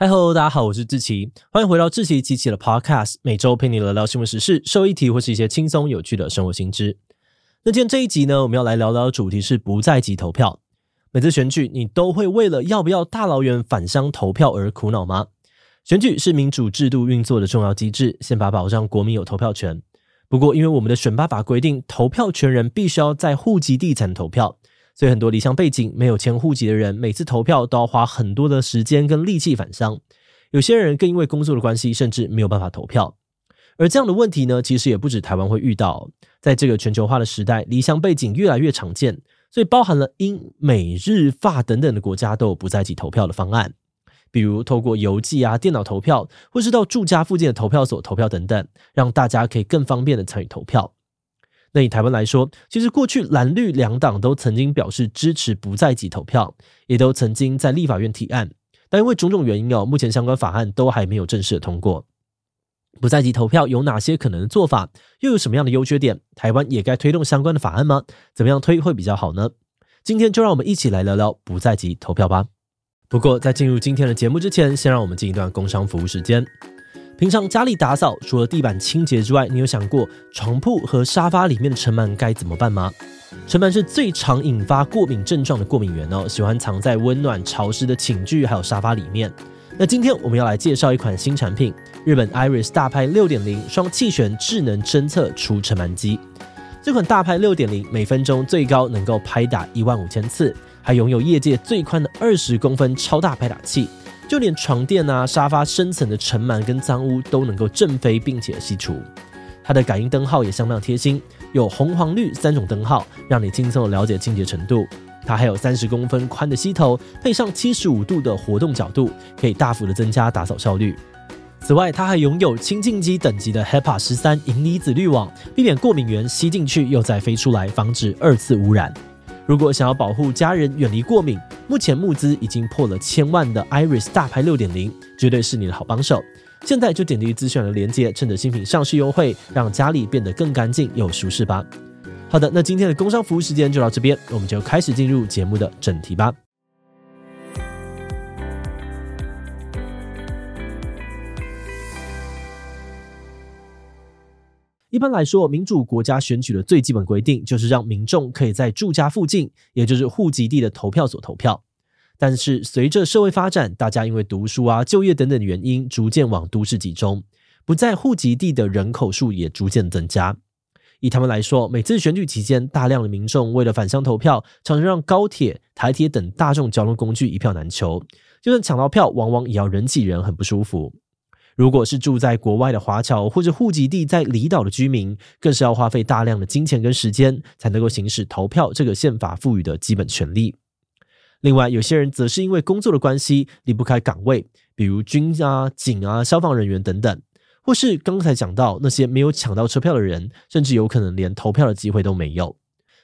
嗨喽，大家好，我是志奇，欢迎回到志祺七七的 Podcast，每周陪你聊聊新闻时事、社会议题或是一些轻松有趣的生活新知。那今天这一集呢，我们要来聊聊的主题是不在籍投票。每次选举，你都会为了要不要大老远返乡投票而苦恼吗？选举是民主制度运作的重要机制，宪法保障国民有投票权。不过，因为我们的选罢法规定，投票权人必须要在户籍地才能投票。所以很多离乡背景没有迁户籍的人，每次投票都要花很多的时间跟力气返乡。有些人更因为工作的关系，甚至没有办法投票。而这样的问题呢，其实也不止台湾会遇到。在这个全球化的时代，离乡背景越来越常见，所以包含了英、美、日、法等等的国家都有不在籍投票的方案。比如透过邮寄啊、电脑投票，或是到住家附近的投票所投票等等，让大家可以更方便的参与投票。那以台湾来说，其实过去蓝绿两党都曾经表示支持不在籍投票，也都曾经在立法院提案，但因为种种原因哦，目前相关法案都还没有正式的通过。不在籍投票有哪些可能的做法？又有什么样的优缺点？台湾也该推动相关的法案吗？怎么样推会比较好呢？今天就让我们一起来聊聊不在籍投票吧。不过在进入今天的节目之前，先让我们进一段工商服务时间。平常家里打扫，除了地板清洁之外，你有想过床铺和沙发里面的尘螨该怎么办吗？尘螨是最常引发过敏症状的过敏源哦，喜欢藏在温暖潮湿的寝具还有沙发里面。那今天我们要来介绍一款新产品——日本 Iris 大拍六点零双气旋智能侦测除尘螨机。这款大拍六点零每分钟最高能够拍打一万五千次，还拥有业界最宽的二十公分超大拍打器。就连床垫啊、沙发深层的尘螨跟脏污都能够震飞，并且吸除。它的感应灯号也相当贴心，有红、黄、绿三种灯号，让你轻松的了解清洁程度。它还有三十公分宽的吸头，配上七十五度的活动角度，可以大幅的增加打扫效率。此外，它还拥有清净机等级的 HEPA 十三银离子滤网，避免过敏源吸进去又再飞出来，防止二次污染。如果想要保护家人远离过敏，目前募资已经破了千万的 Iris 大牌六点零，绝对是你的好帮手。现在就点击资讯的链接，趁着新品上市优惠，让家里变得更干净又舒适吧。好的，那今天的工商服务时间就到这边，我们就开始进入节目的正题吧。一般来说，民主国家选举的最基本规定就是让民众可以在住家附近，也就是户籍地的投票所投票。但是，随着社会发展，大家因为读书啊、就业等等原因，逐渐往都市集中，不在户籍地的人口数也逐渐增加。以他们来说，每次选举期间，大量的民众为了返乡投票，常常让高铁、台铁等大众交通工具一票难求，就算抢到票，往往也要人挤人，很不舒服。如果是住在国外的华侨或者户籍地在离岛的居民，更是要花费大量的金钱跟时间，才能够行使投票这个宪法赋予的基本权利。另外，有些人则是因为工作的关系离不开岗位，比如军啊、警啊、消防人员等等，或是刚才讲到那些没有抢到车票的人，甚至有可能连投票的机会都没有。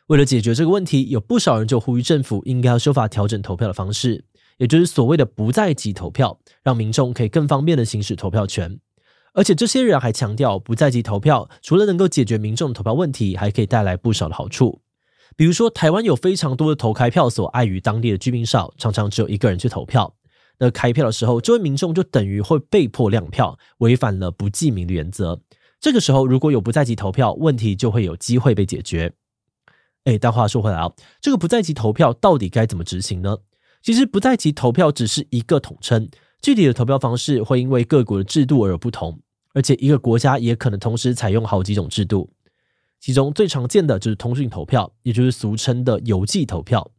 为了解决这个问题，有不少人就呼吁政府应该要修法调整投票的方式。也就是所谓的不在籍投票，让民众可以更方便的行使投票权。而且这些人还强调，不在籍投票除了能够解决民众的投票问题，还可以带来不少的好处。比如说，台湾有非常多的投开票所，碍于当地的居民少，常常只有一个人去投票。那开票的时候，这位民众就等于会被迫亮票，违反了不记名的原则。这个时候，如果有不在籍投票，问题就会有机会被解决。诶，但话说回来啊，这个不在籍投票到底该怎么执行呢？其实不在籍投票只是一个统称，具体的投票方式会因为各国的制度而不同，而且一个国家也可能同时采用好几种制度。其中最常见的就是通讯投票，也就是俗称的邮寄投票。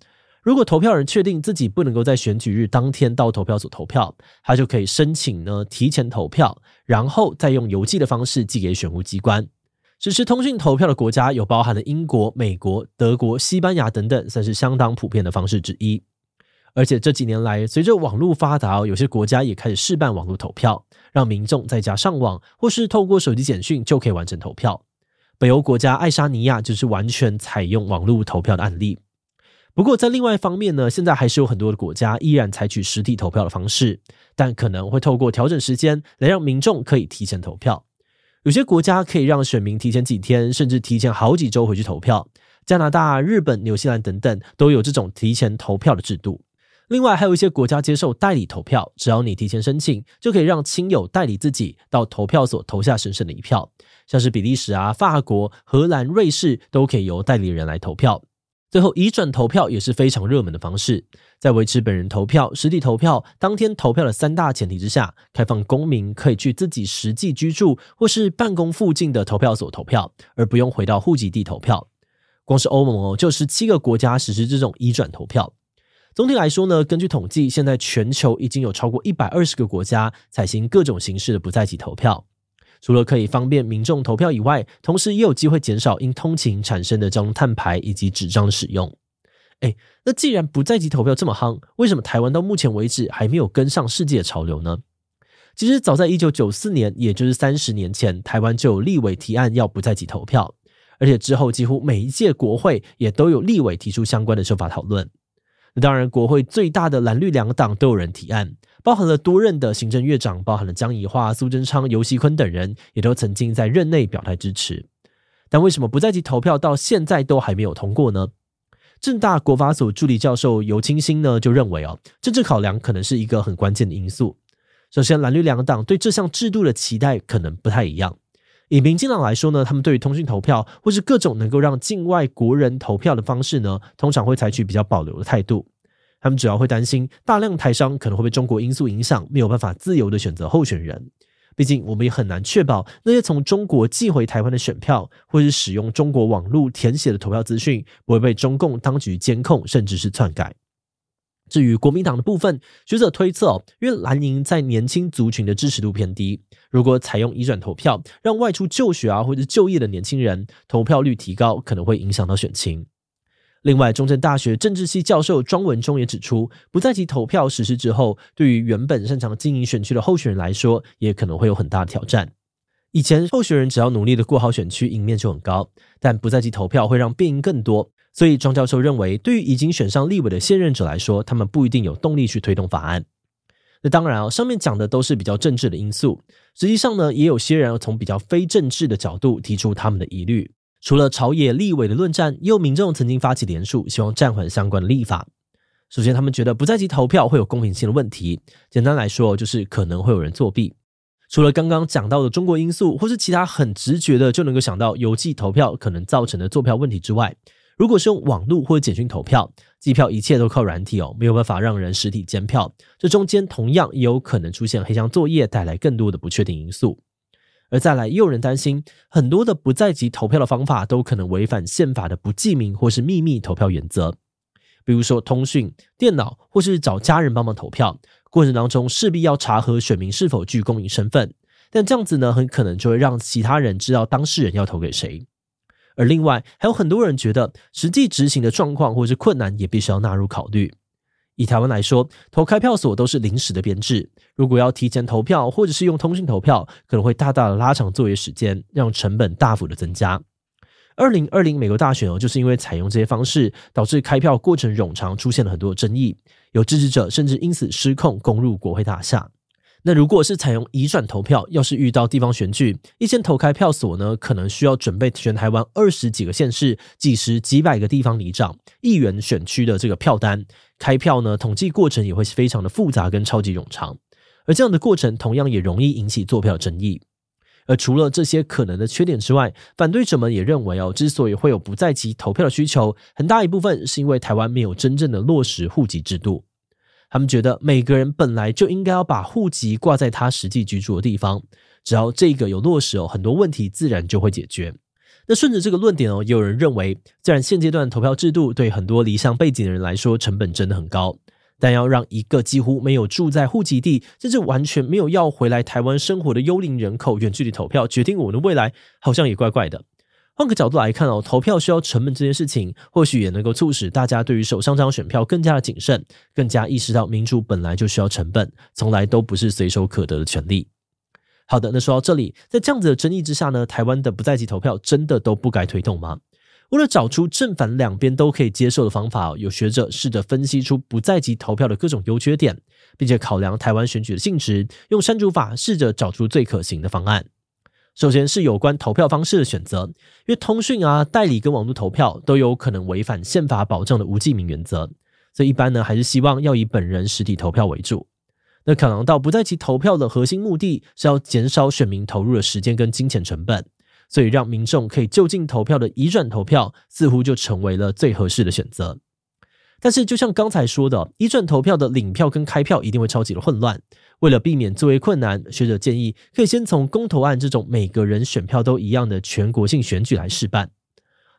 如果投票人确定自己不能够在选举日当天到投票所投票，他就可以申请呢提前投票，然后再用邮寄的方式寄给选务机关。实施通讯投票的国家有包含了英国、美国、德国、西班牙等等，算是相当普遍的方式之一。而且这几年来，随着网络发达，有些国家也开始试办网络投票，让民众在家上网或是透过手机简讯就可以完成投票。北欧国家爱沙尼亚就是完全采用网络投票的案例。不过在另外一方面呢，现在还是有很多的国家依然采取实体投票的方式，但可能会透过调整时间来让民众可以提前投票。有些国家可以让选民提前几天，甚至提前好几周回去投票。加拿大、日本、纽西兰等等都有这种提前投票的制度。另外，还有一些国家接受代理投票，只要你提前申请，就可以让亲友代理自己到投票所投下神圣的一票。像是比利时啊、法国、荷兰、瑞士都可以由代理人来投票。最后，移转投票也是非常热门的方式，在维持本人投票、实体投票当天投票的三大前提之下，开放公民可以去自己实际居住或是办公附近的投票所投票，而不用回到户籍地投票。光是欧盟哦，就十七个国家实施这种移转投票。总体来说呢，根据统计，现在全球已经有超过一百二十个国家采行各种形式的不在籍投票。除了可以方便民众投票以外，同时也有机会减少因通勤产生的交通碳排以及纸张使用。诶，那既然不在籍投票这么夯，为什么台湾到目前为止还没有跟上世界潮流呢？其实早在一九九四年，也就是三十年前，台湾就有立委提案要不在籍投票，而且之后几乎每一届国会也都有立委提出相关的修法讨论。当然，国会最大的蓝绿两党都有人提案。包含了多任的行政院长，包含了江宜桦、苏贞昌、游锡坤等人，也都曾经在任内表态支持。但为什么不在籍投票到现在都还没有通过呢？政大国法所助理教授游清新呢就认为哦，政治考量可能是一个很关键的因素。首先，蓝绿两党对这项制度的期待可能不太一样。以民进党来说呢，他们对于通讯投票或是各种能够让境外国人投票的方式呢，通常会采取比较保留的态度。他们主要会担心大量台商可能会被中国因素影响，没有办法自由的选择候选人。毕竟我们也很难确保那些从中国寄回台湾的选票，或是使用中国网络填写的投票资讯，不会被中共当局监控，甚至是篡改。至于国民党的部分，学者推测，因为蓝营在年轻族群的支持度偏低，如果采用移转投票，让外出就学啊或者就业的年轻人投票率提高，可能会影响到选情。另外，中正大学政治系教授庄文忠也指出，不在籍投票实施之后，对于原本擅长经营选区的候选人来说，也可能会有很大的挑战。以前候选人只要努力的过好选区，赢面就很高，但不在籍投票会让变因更多。所以，庄教授认为，对于已经选上立委的现任者来说，他们不一定有动力去推动法案。那当然啊，上面讲的都是比较政治的因素，实际上呢，也有些人从比较非政治的角度提出他们的疑虑。除了朝野立委的论战，也有民众曾经发起联署，希望暂缓相关的立法。首先，他们觉得不在籍投票会有公平性的问题。简单来说，就是可能会有人作弊。除了刚刚讲到的中国因素，或是其他很直觉的就能够想到邮寄投票可能造成的作票问题之外，如果是用网络或者简讯投票，计票一切都靠软体哦，没有办法让人实体监票。这中间同样也有可能出现黑箱作业，带来更多的不确定因素。而再来，也有人担心，很多的不在籍投票的方法都可能违反宪法的不记名或是秘密投票原则。比如说，通讯、电脑或是找家人帮忙投票过程当中，势必要查核选民是否具公民身份。但这样子呢，很可能就会让其他人知道当事人要投给谁。而另外，还有很多人觉得，实际执行的状况或是困难也必须要纳入考虑。以台湾来说，投开票所都是临时的编制。如果要提前投票，或者是用通讯投票，可能会大大的拉长作业时间，让成本大幅的增加。二零二零美国大选哦，就是因为采用这些方式，导致开票过程冗长，出现了很多争议。有支持者甚至因此失控攻入国会大厦。那如果是采用移转投票，要是遇到地方选举，一间投开票所呢，可能需要准备全台湾二十几个县市、几十几百个地方里长、议员选区的这个票单。开票呢，统计过程也会非常的复杂跟超级冗长，而这样的过程同样也容易引起作票争议。而除了这些可能的缺点之外，反对者们也认为哦，之所以会有不在籍投票的需求，很大一部分是因为台湾没有真正的落实户籍制度。他们觉得每个人本来就应该要把户籍挂在他实际居住的地方，只要这个有落实哦，很多问题自然就会解决。那顺着这个论点哦，也有人认为，虽然现阶段投票制度对很多离乡背景的人来说成本真的很高，但要让一个几乎没有住在户籍地，甚至完全没有要回来台湾生活的幽灵人口远距离投票决定我们的未来，好像也怪怪的。换个角度来看哦，投票需要成本这件事情，或许也能够促使大家对于手上这张选票更加的谨慎，更加意识到民主本来就需要成本，从来都不是随手可得的权利。好的，那说到这里，在这样子的争议之下呢，台湾的不在籍投票真的都不该推动吗？为了找出正反两边都可以接受的方法，有学者试着分析出不在籍投票的各种优缺点，并且考量台湾选举的性质，用删除法试着找出最可行的方案。首先是有关投票方式的选择，因为通讯啊、代理跟网络投票都有可能违反宪法保障的无记名原则。所以一般呢还是希望要以本人实体投票为主。那考量到不在其投票的核心目的是要减少选民投入的时间跟金钱成本，所以让民众可以就近投票的移转投票似乎就成为了最合适的选择。但是就像刚才说的，移转投票的领票跟开票一定会超级的混乱。为了避免作业困难，学者建议可以先从公投案这种每个人选票都一样的全国性选举来试办。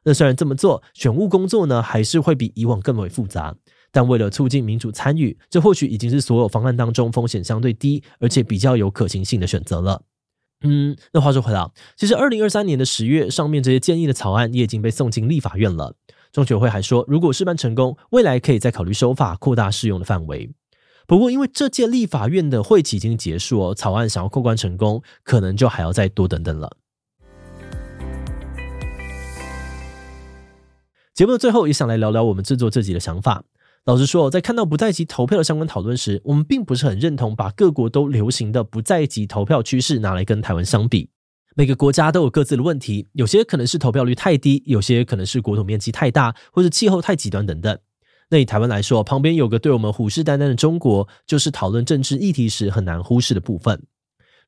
那虽然这么做，选务工作呢还是会比以往更为复杂。但为了促进民主参与，这或许已经是所有方案当中风险相对低，而且比较有可行性的选择了。嗯，那话说回来，其实二零二三年的十月，上面这些建议的草案也已经被送进立法院了。中学会还说，如果试办成功，未来可以再考虑修法，扩大适用的范围。不过，因为这届立法院的会期已经结束哦，草案想要过关成功，可能就还要再多等等了。节目的最后，也想来聊聊我们制作这集的想法。老实说，在看到不在籍投票的相关讨论时，我们并不是很认同把各国都流行的不在籍投票趋势拿来跟台湾相比。每个国家都有各自的问题，有些可能是投票率太低，有些可能是国土面积太大，或者气候太极端等等。那以台湾来说，旁边有个对我们虎视眈眈的中国，就是讨论政治议题时很难忽视的部分。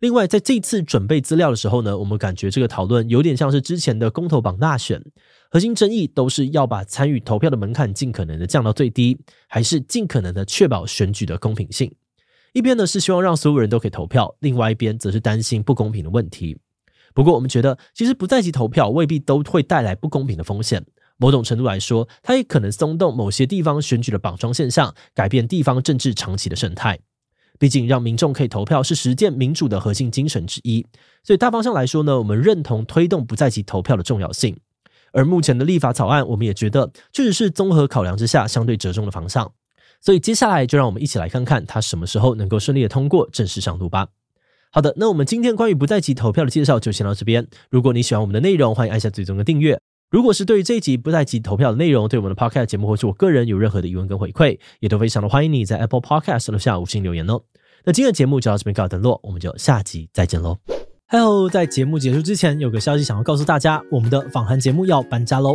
另外，在这次准备资料的时候呢，我们感觉这个讨论有点像是之前的公投榜大选，核心争议都是要把参与投票的门槛尽可能的降到最低，还是尽可能的确保选举的公平性。一边呢是希望让所有人都可以投票，另外一边则是担心不公平的问题。不过，我们觉得其实不在籍投票未必都会带来不公平的风险，某种程度来说，它也可能松动某些地方选举的绑桩现象，改变地方政治长期的生态。毕竟，让民众可以投票是实践民主的核心精神之一。所以，大方向来说呢，我们认同推动不在籍投票的重要性。而目前的立法草案，我们也觉得确实是综合考量之下相对折中的方向。所以，接下来就让我们一起来看看它什么时候能够顺利的通过正式上路吧。好的，那我们今天关于不在籍投票的介绍就先到这边。如果你喜欢我们的内容，欢迎按下最终的订阅。如果是对于这一集不在集投票的内容，对我们的 Podcast 节目或是我个人有任何的疑问跟回馈，也都非常的欢迎你在 Apple Podcast 留下五星留言哦。那今天的节目就到这边告一段落，我们就下集再见喽。Hello，在节目结束之前，有个消息想要告诉大家，我们的访谈节目要搬家喽。